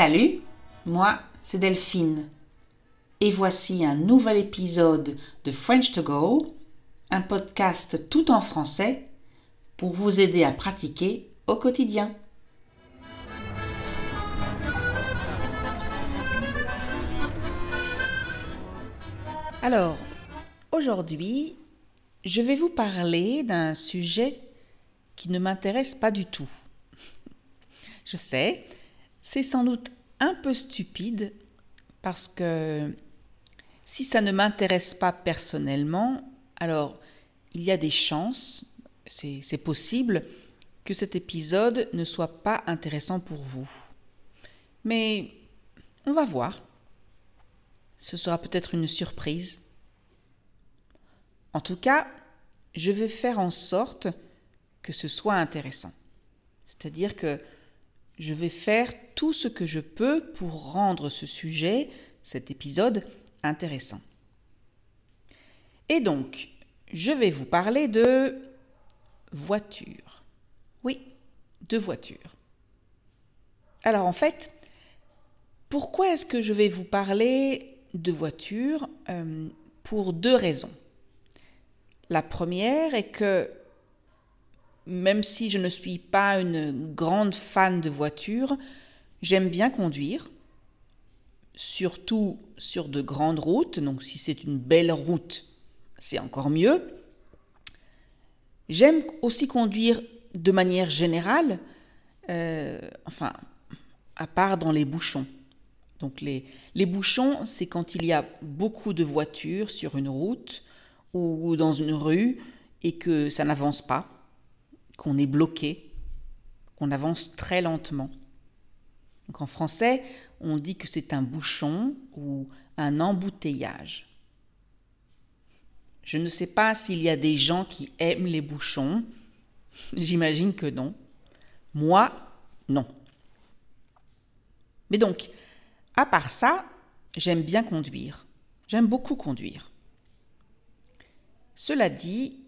Salut, moi c'est Delphine. Et voici un nouvel épisode de French to Go, un podcast tout en français pour vous aider à pratiquer au quotidien. Alors, aujourd'hui, je vais vous parler d'un sujet qui ne m'intéresse pas du tout. Je sais, c'est sans doute un peu stupide parce que si ça ne m'intéresse pas personnellement, alors il y a des chances, c'est possible, que cet épisode ne soit pas intéressant pour vous. Mais on va voir. Ce sera peut-être une surprise. En tout cas, je vais faire en sorte que ce soit intéressant. C'est-à-dire que je vais faire tout ce que je peux pour rendre ce sujet, cet épisode, intéressant. Et donc, je vais vous parler de voiture. Oui, de voiture. Alors en fait, pourquoi est-ce que je vais vous parler de voiture euh, Pour deux raisons. La première est que même si je ne suis pas une grande fan de voiture, j'aime bien conduire, surtout sur de grandes routes. Donc si c'est une belle route, c'est encore mieux. J'aime aussi conduire de manière générale, euh, enfin, à part dans les bouchons. Donc les, les bouchons, c'est quand il y a beaucoup de voitures sur une route ou dans une rue et que ça n'avance pas qu'on est bloqué, qu'on avance très lentement. Donc en français, on dit que c'est un bouchon ou un embouteillage. Je ne sais pas s'il y a des gens qui aiment les bouchons. J'imagine que non. Moi, non. Mais donc, à part ça, j'aime bien conduire. J'aime beaucoup conduire. Cela dit,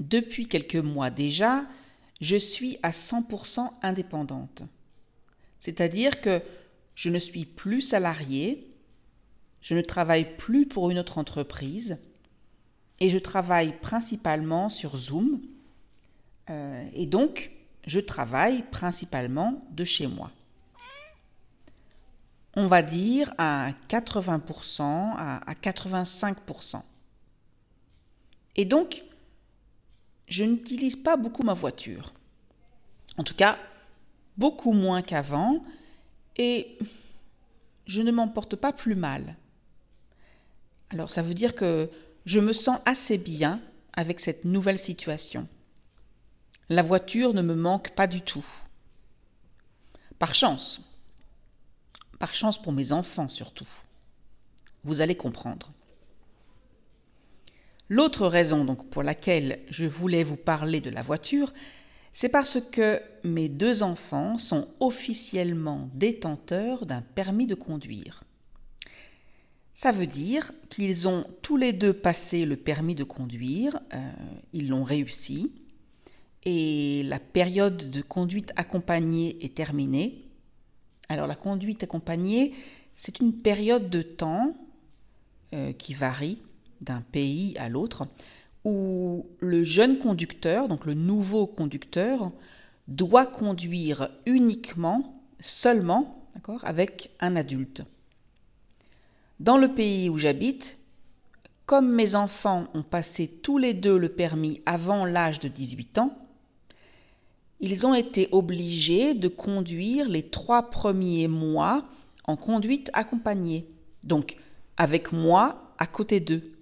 depuis quelques mois déjà, je suis à 100% indépendante. C'est-à-dire que je ne suis plus salariée, je ne travaille plus pour une autre entreprise et je travaille principalement sur Zoom. Euh, et donc, je travaille principalement de chez moi. On va dire à 80%, à, à 85%. Et donc, je n'utilise pas beaucoup ma voiture. En tout cas, beaucoup moins qu'avant, et je ne m'en porte pas plus mal. Alors ça veut dire que je me sens assez bien avec cette nouvelle situation. La voiture ne me manque pas du tout. Par chance. Par chance pour mes enfants surtout. Vous allez comprendre. L'autre raison donc pour laquelle je voulais vous parler de la voiture, c'est parce que mes deux enfants sont officiellement détenteurs d'un permis de conduire. Ça veut dire qu'ils ont tous les deux passé le permis de conduire, euh, ils l'ont réussi, et la période de conduite accompagnée est terminée. Alors la conduite accompagnée, c'est une période de temps euh, qui varie d'un pays à l'autre, où le jeune conducteur, donc le nouveau conducteur, doit conduire uniquement, seulement, avec un adulte. Dans le pays où j'habite, comme mes enfants ont passé tous les deux le permis avant l'âge de 18 ans, ils ont été obligés de conduire les trois premiers mois en conduite accompagnée, donc avec moi à côté d'eux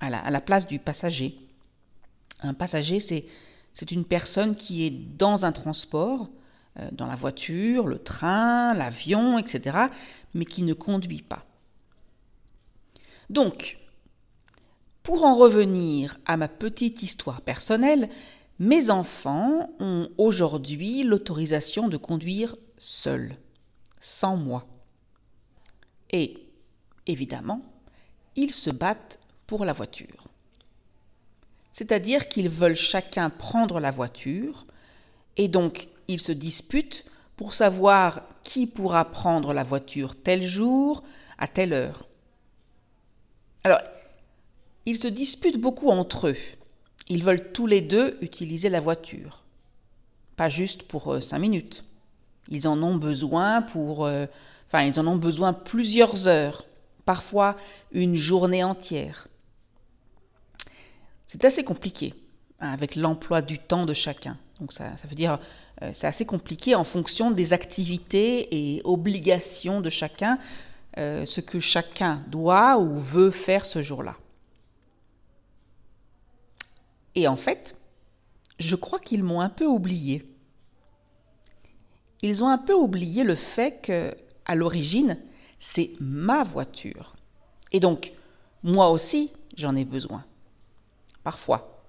à la, place du passager. Un passager, c'est, une personne qui est dans un transport, euh, dans la voiture, le train, l'avion, etc., mais qui ne conduit pas. Donc, pour en revenir à ma petite histoire personnelle, mes enfants ont aujourd'hui l'autorisation de conduire seuls, sans moi. Et, évidemment, ils se battent pour la voiture. C'est-à-dire qu'ils veulent chacun prendre la voiture et donc ils se disputent pour savoir qui pourra prendre la voiture tel jour, à telle heure. Alors, ils se disputent beaucoup entre eux. Ils veulent tous les deux utiliser la voiture. Pas juste pour euh, cinq minutes. Ils en ont besoin pour... Euh, ils en ont besoin plusieurs heures, parfois une journée entière. C'est assez compliqué hein, avec l'emploi du temps de chacun. Donc ça, ça veut dire euh, c'est assez compliqué en fonction des activités et obligations de chacun, ce que chacun doit ou veut faire ce jour-là. Et en fait, je crois qu'ils m'ont un peu oublié. Ils ont un peu oublié le fait que, à l'origine, c'est ma voiture. Et donc, moi aussi, j'en ai besoin. Parfois.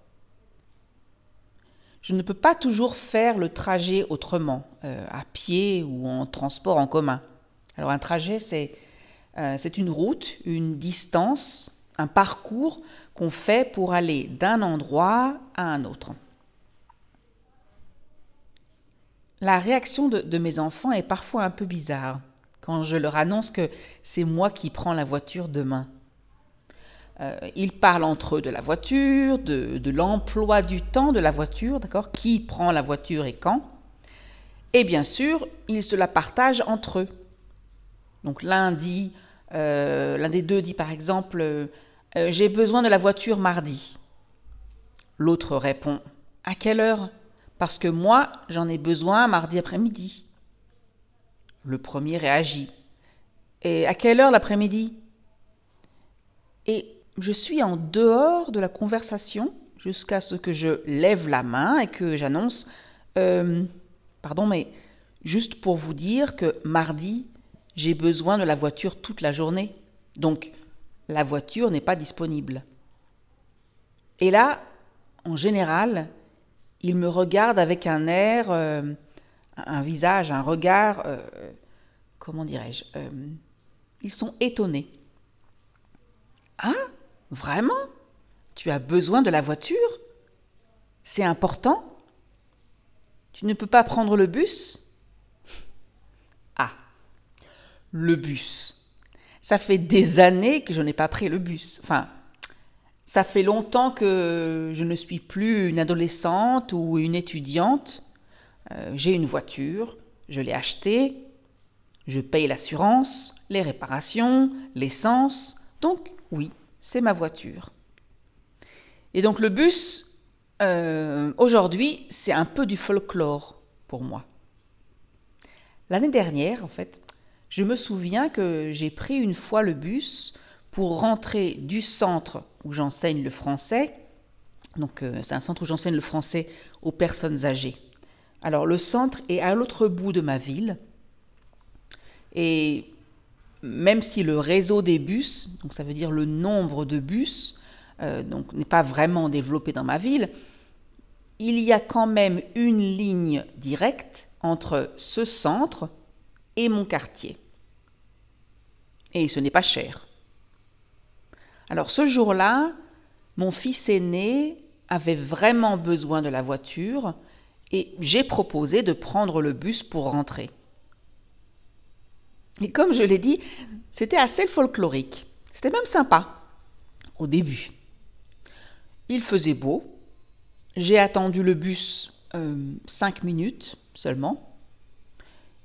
Je ne peux pas toujours faire le trajet autrement, euh, à pied ou en transport en commun. Alors un trajet, c'est euh, une route, une distance, un parcours qu'on fait pour aller d'un endroit à un autre. La réaction de, mes enfants est parfois un peu bizarre quand je leur annonce que c'est moi qui prends la voiture demain. Euh, ils parlent entre eux de la voiture, de, l'emploi du temps de la voiture, d'accord? Qui prend la voiture et quand? Et bien sûr, ils se la partagent entre eux. Donc l'un dit, euh, l'un des deux dit par exemple, euh, j'ai besoin de la voiture mardi. L'autre répond, à quelle heure? Parce que moi, j'en ai besoin mardi après-midi. Le premier réagit. Et à quelle heure l'après-midi? Et je suis en dehors de la conversation jusqu'à ce que je lève la main et que j'annonce euh, Pardon, mais juste pour vous dire que mardi, j'ai besoin de la voiture toute la journée. Donc, la voiture n'est pas disponible. Et là, en général, il me regarde avec un air, euh, un visage, un regard, euh, comment dirais-je Ils sont étonnés. Hein Vraiment? Tu as besoin de la voiture? C'est important? Tu ne peux pas prendre le bus? Ah, le bus. Ça fait des années que je n'ai pas pris le bus. Enfin, ça fait longtemps que je ne suis plus une adolescente ou une étudiante. Euh, j'ai une voiture, je l'ai achetée, je paye l'assurance, les réparations, l'essence. Donc oui, c'est ma voiture. Et donc le bus, euh, aujourd'hui, c'est un peu du folklore pour moi. L'année dernière, en fait, je me souviens que j'ai pris une fois le bus pour rentrer du centre où j'enseigne le français. Donc euh, c'est un centre où j'enseigne le français aux personnes âgées. Alors le centre est à l'autre bout de ma ville. Et même si le réseau des bus, donc ça veut dire le nombre de bus, euh, n'est pas vraiment développé dans ma ville, il y a quand même une ligne directe entre ce centre et mon quartier. Et ce n'est pas cher. Alors ce jour-là, mon fils aîné avait vraiment besoin de la voiture et j'ai proposé de prendre le bus pour rentrer. Et comme je l'ai dit, c'était assez folklorique. C'était même sympa au début. Il faisait beau. J'ai attendu le bus euh, cinq minutes seulement.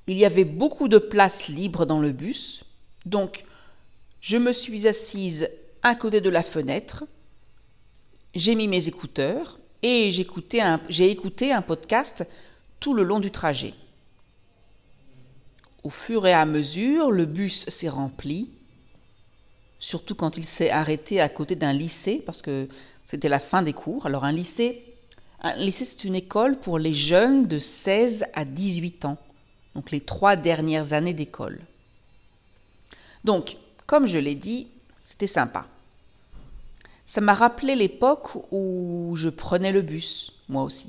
Il y avait beaucoup de places libres dans le bus. Donc, je me suis assise à côté de la fenêtre, j'ai mis mes écouteurs et j'ai écouté, un, écouté un podcast tout le long du trajet. Au fur et à mesure, le bus s'est rempli, surtout quand il s'est arrêté à côté d'un lycée, parce que c'était la fin des cours. Alors un lycée, un lycée c'est une école pour les jeunes de 16 à 18 ans, donc les trois dernières années d'école. Donc, comme je l'ai dit, c'était sympa. Ça m'a rappelé l'époque où je prenais le bus, moi aussi.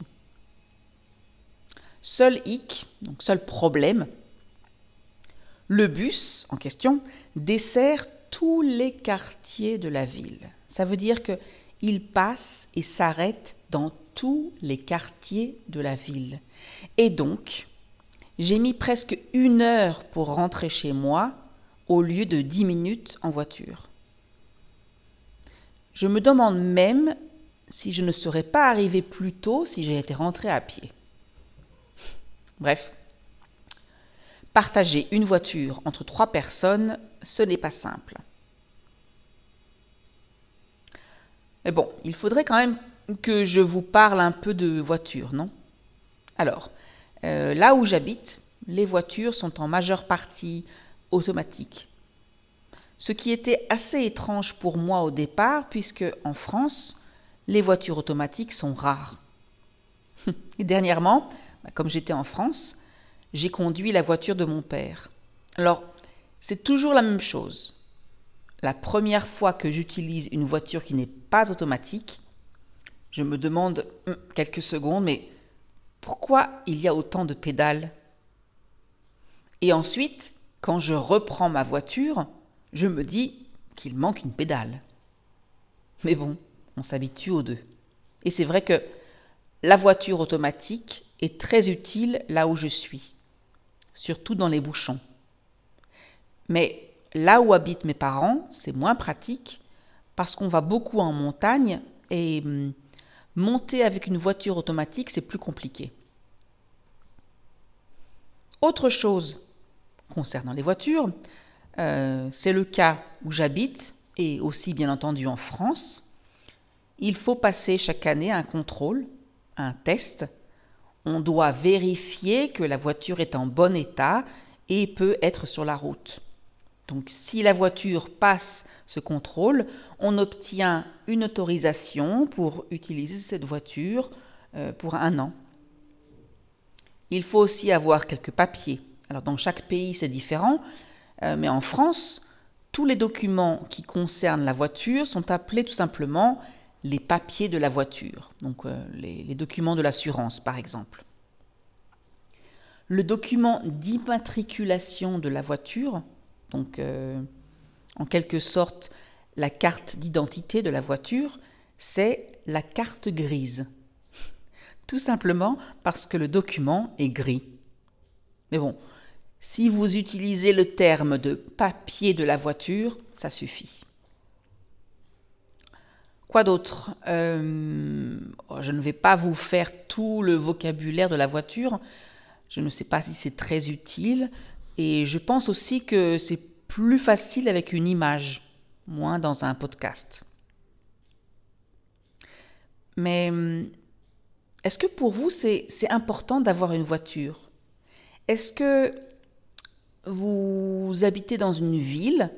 Seul hic, donc seul problème, le bus en question dessert tous les quartiers de la ville. Ça veut dire que il passe et s'arrête dans tous les quartiers de la ville. Et donc, j'ai mis presque une heure pour rentrer chez moi au lieu de dix minutes en voiture. Je me demande même si je ne serais pas arrivé plus tôt si été rentré à pied. Bref, partager une voiture entre trois personnes, ce n'est pas simple. Mais bon, il faudrait quand même que je vous parle un peu de voiture, non? Alors, euh, là où j'habite, les voitures sont en majeure partie automatiques. Ce qui était assez étrange pour moi au départ, puisque en France, les voitures automatiques sont rares. Et dernièrement, bah, comme j'étais en France, j'ai conduit la voiture de mon père. Alors, c'est toujours la même chose. La première fois que j'utilise une voiture qui n'est pas automatique, je me demande hum, quelques secondes, mais pourquoi il y a autant de pédales? Et ensuite, quand je reprends ma voiture, je me dis qu'il manque une pédale. Mais bon, on s'habitue aux deux. Et c'est vrai que la voiture automatique est très utile là où je suis, surtout dans les bouchons. Mais là où habitent mes parents, c'est moins pratique parce qu'on va beaucoup en montagne et hum, monter avec une voiture automatique, c'est plus compliqué. Autre chose concernant les voitures, euh, c'est le cas où j'habite et aussi bien entendu en France. Il faut passer chaque année un contrôle, un test. On doit vérifier que la voiture est en bon état et peut être sur la route. Donc si la voiture passe ce contrôle, on obtient une autorisation pour utiliser cette voiture euh, pour un an. Il faut aussi avoir quelques papiers. Alors dans chaque pays c'est différent, euh, mais en France, tous les documents qui concernent la voiture sont appelés tout simplement les papiers de la voiture, donc euh, les, documents de l'assurance par exemple. Le document d'immatriculation de la voiture, donc euh, en quelque sorte la carte d'identité de la voiture, c'est la carte grise. Tout simplement parce que le document est gris. Mais bon, si vous utilisez le terme de papier de la voiture, ça suffit. Quoi d'autre? Euh, oh, Je ne vais pas vous faire tout le vocabulaire de la voiture. Je ne sais pas si c'est très utile. Et je pense aussi que c'est plus facile avec une image, moins dans un podcast. Mais est-ce que pour vous, c'est important d'avoir une voiture? Est-ce que vous habitez dans une ville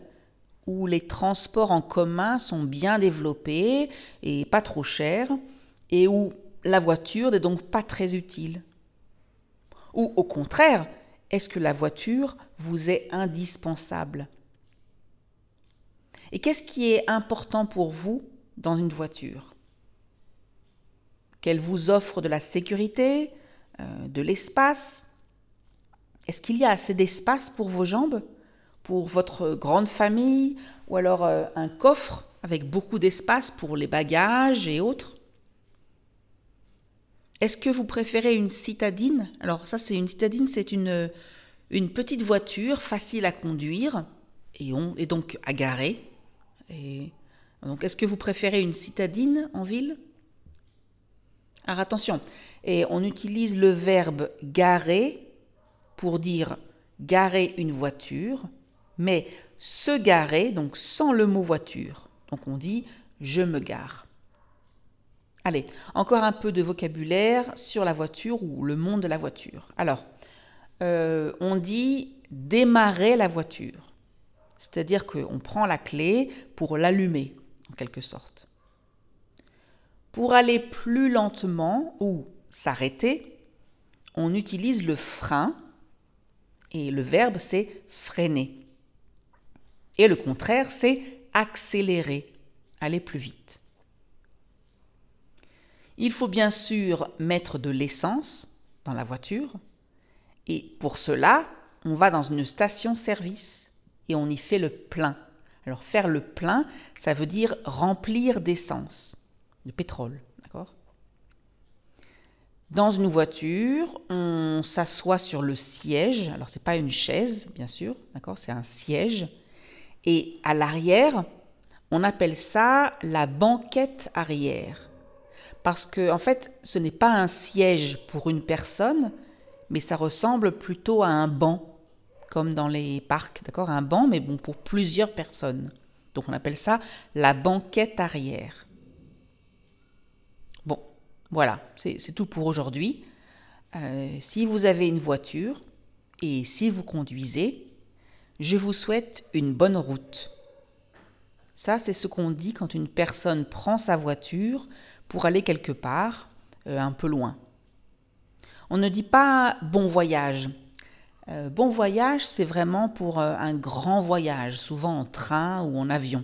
où les transports en commun sont bien développés et pas trop chers, et où la voiture n'est donc pas très utile. Ou au contraire, est-ce que la voiture vous est indispensable? Et qu'est-ce qui est important pour vous dans une voiture? Qu'elle vous offre de la sécurité, euh, de l'espace, est-ce qu'il y a assez d'espace pour vos jambes? Pour votre grande famille Ou alors euh, un coffre avec beaucoup d'espace pour les bagages et autres? Est-ce que vous préférez une citadine? Alors ça c'est une citadine, c'est une, une petite voiture facile à conduire et, on, donc à garer. Donc est-ce que vous préférez une citadine en ville? Alors attention, et on utilise le verbe garer pour dire garer une voiture, mais se garer, donc sans le mot voiture. Donc on dit je me gare. Allez, encore un peu de vocabulaire sur la voiture ou le monde de la voiture. Alors, euh, on dit démarrer la voiture, c'est-à-dire qu'on prend la clé pour l'allumer, en quelque sorte. Pour aller plus lentement ou s'arrêter, on utilise le frein et le verbe, c'est freiner. Et le contraire, c'est accélérer, aller plus vite. Il faut bien sûr mettre de l'essence dans la voiture. Et pour cela, on va dans une station-service et on y fait le plein. Alors faire le plein, ça veut dire remplir d'essence, de pétrole, Dans une voiture, on s'assoit sur le siège. Alors c'est pas une chaise, bien sûr, d'accord, c'est un siège. Et à l'arrière, on appelle ça la banquette arrière. Parce que en fait, ce n'est pas un siège pour une personne, mais ça ressemble plutôt à un banc, comme dans les parcs, d'accord, un banc, mais bon pour plusieurs personnes. Donc on appelle ça la banquette arrière. Bon, voilà, c'est tout pour aujourd'hui. Euh, si vous avez une voiture et si vous conduisez, je vous souhaite une bonne route. Ça, c'est ce qu'on dit quand une personne prend sa voiture pour aller quelque part, euh, un peu loin. On ne dit pas bon voyage. Euh, bon voyage, c'est vraiment pour un grand voyage, souvent en train ou en avion.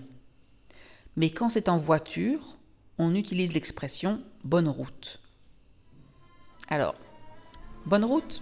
Mais quand c'est en voiture, on utilise l'expression bonne route. Alors, bonne route?